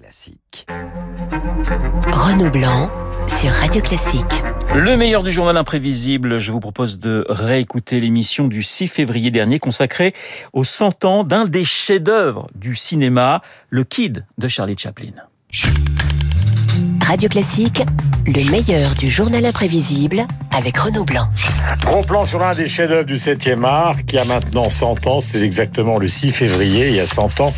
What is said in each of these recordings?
Classique. Renaud Blanc sur Radio Classique. Le meilleur du journal imprévisible, je vous propose de réécouter l'émission du 6 février dernier consacrée aux 100 ans d'un des chefs-d'œuvre du cinéma, Le Kid de Charlie Chaplin. Radio Classique, le meilleur du journal imprévisible avec Renaud Blanc. Gros plan sur l'un des chefs-d'œuvre du 7e art qui a maintenant 100 ans. C'était exactement le 6 février, il y a 100 ans.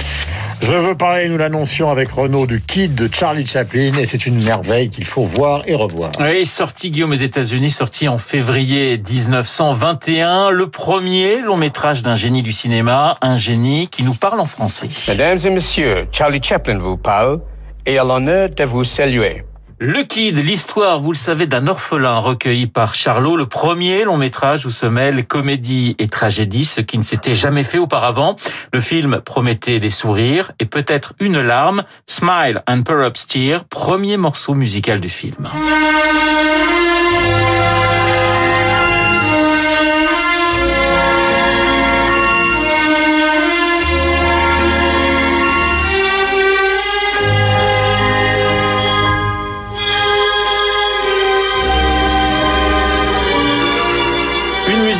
Je veux parler, nous l'annoncions avec Renaud, du Kid de Charlie Chaplin et c'est une merveille qu'il faut voir et revoir. Oui, sorti Guillaume aux États-Unis, sorti en février 1921, le premier long métrage d'un génie du cinéma, un génie qui nous parle en français. Mesdames et messieurs, Charlie Chaplin vous parle et a l'honneur de vous saluer. Le Kid, l'histoire, vous le savez, d'un orphelin recueilli par Charlot, le premier long métrage où se mêlent comédie et tragédie, ce qui ne s'était jamais fait auparavant. Le film promettait des sourires et peut-être une larme. Smile and Perhaps Tear, premier morceau musical du film.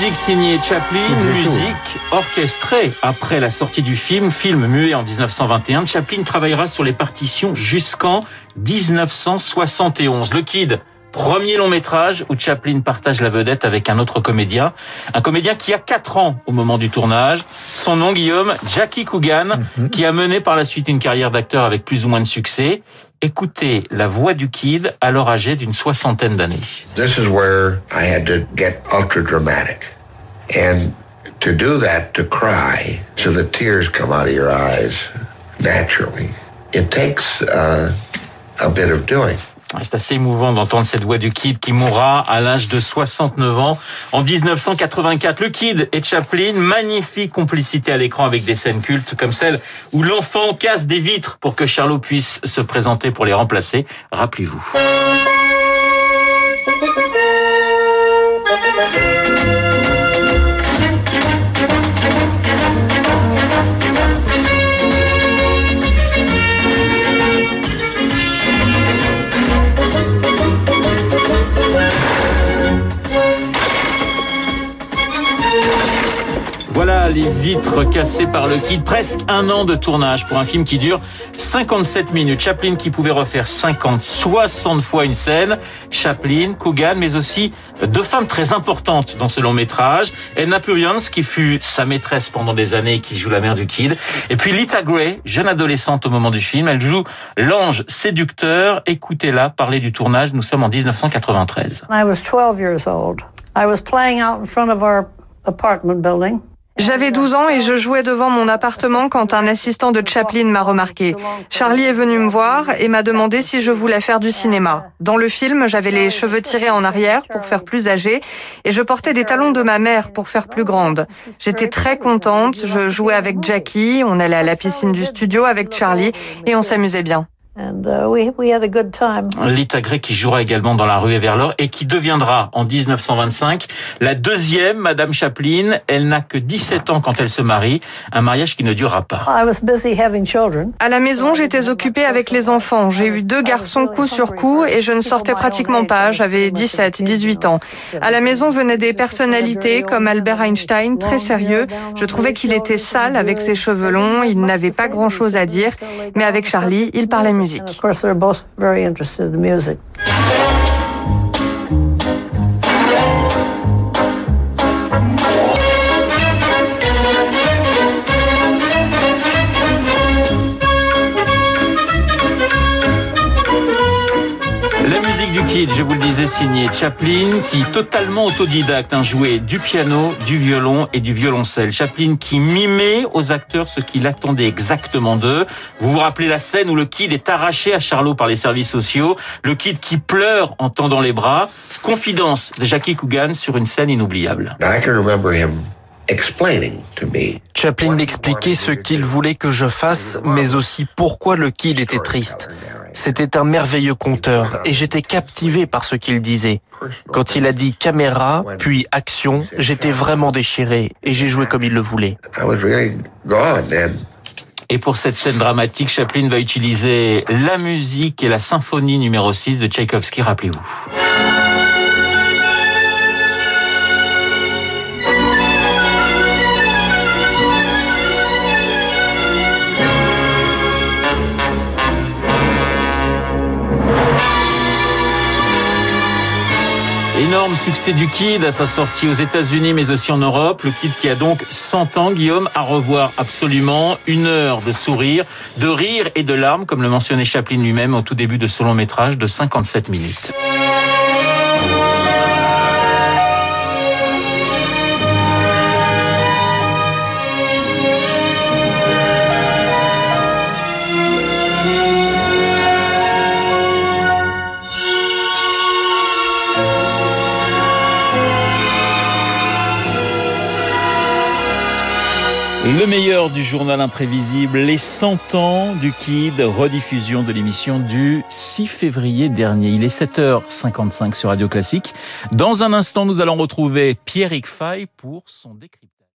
Signé Chaplin, musique orchestrée après la sortie du film, film muet en 1921. Chaplin travaillera sur les partitions jusqu'en 1971. Le Kid, premier long métrage où Chaplin partage la vedette avec un autre comédien, un comédien qui a 4 ans au moment du tournage. Son nom, Guillaume, Jackie Coogan, mm -hmm. qui a mené par la suite une carrière d'acteur avec plus ou moins de succès. Écoutez la voix du Kid, alors âgé d'une soixantaine d'années. This is where I had to get ultra dramatic. And to do that, to cry, so the tears come out of your eyes naturally, it takes uh, a bit of doing. C'est assez émouvant d'entendre cette voix du Kid qui mourra à l'âge de 69 ans en 1984. Le Kid et Chaplin, magnifique complicité à l'écran avec des scènes cultes comme celle où l'enfant casse des vitres pour que Charlot puisse se présenter pour les remplacer. Rappelez-vous. Les vitres cassées par le Kid. Presque un an de tournage pour un film qui dure 57 minutes. Chaplin qui pouvait refaire 50, 60 fois une scène. Chaplin, Coogan, mais aussi deux femmes très importantes dans ce long métrage. Edna Purians, qui fut sa maîtresse pendant des années et qui joue la mère du Kid. Et puis Lita Gray, jeune adolescente au moment du film. Elle joue l'ange séducteur. Écoutez-la parler du tournage. Nous sommes en 1993. I was 12 years old. I was playing out in front of our apartment building. J'avais 12 ans et je jouais devant mon appartement quand un assistant de Chaplin m'a remarqué. Charlie est venu me voir et m'a demandé si je voulais faire du cinéma. Dans le film, j'avais les cheveux tirés en arrière pour faire plus âgée et je portais des talons de ma mère pour faire plus grande. J'étais très contente, je jouais avec Jackie, on allait à la piscine du studio avec Charlie et on s'amusait bien. And uh, we, we had a good time. Lita Gray qui jouera également dans La rue et vers l'or et qui deviendra en 1925 la deuxième Madame Chaplin. Elle n'a que 17 ans quand elle se marie, un mariage qui ne durera pas. À la maison, j'étais occupée avec les enfants. J'ai eu deux garçons coup sur coup et je ne sortais pratiquement pas. J'avais 17, 18 ans. À la maison venaient des personnalités comme Albert Einstein, très sérieux. Je trouvais qu'il était sale avec ses cheveux longs. Il n'avait pas grand chose à dire. Mais avec Charlie, il parlait of course, they're both very interested in music. Je vous le disais, signé Chaplin, qui totalement autodidacte, hein, jouait du piano, du violon et du violoncelle. Chaplin qui mimait aux acteurs ce qu'il attendait exactement d'eux. Vous vous rappelez la scène où le Kid est arraché à Charlot par les services sociaux, le Kid qui pleure en tendant les bras. Confidence de Jackie Coogan sur une scène inoubliable. I can remember him explaining to me Chaplin m'expliquait ce qu'il voulait que je fasse, mais aussi pourquoi le Kid était triste. C'était un merveilleux conteur et j'étais captivé par ce qu'il disait. Quand il a dit caméra, puis action, j'étais vraiment déchiré et j'ai joué comme il le voulait. I was really gone then. Et pour cette scène dramatique, Chaplin va utiliser la musique et la symphonie numéro 6 de Tchaïkovski, rappelez-vous. Énorme succès du Kid à sa sortie aux États-Unis mais aussi en Europe. Le Kid qui a donc 100 ans, Guillaume, à revoir absolument. Une heure de sourire, de rire et de larmes, comme le mentionnait Chaplin lui-même au tout début de ce long métrage de 57 minutes. Meilleur du journal imprévisible, les 100 ans du Kid, rediffusion de l'émission du 6 février dernier. Il est 7h55 sur Radio Classique. Dans un instant, nous allons retrouver Pierrick Fay pour son décryptage.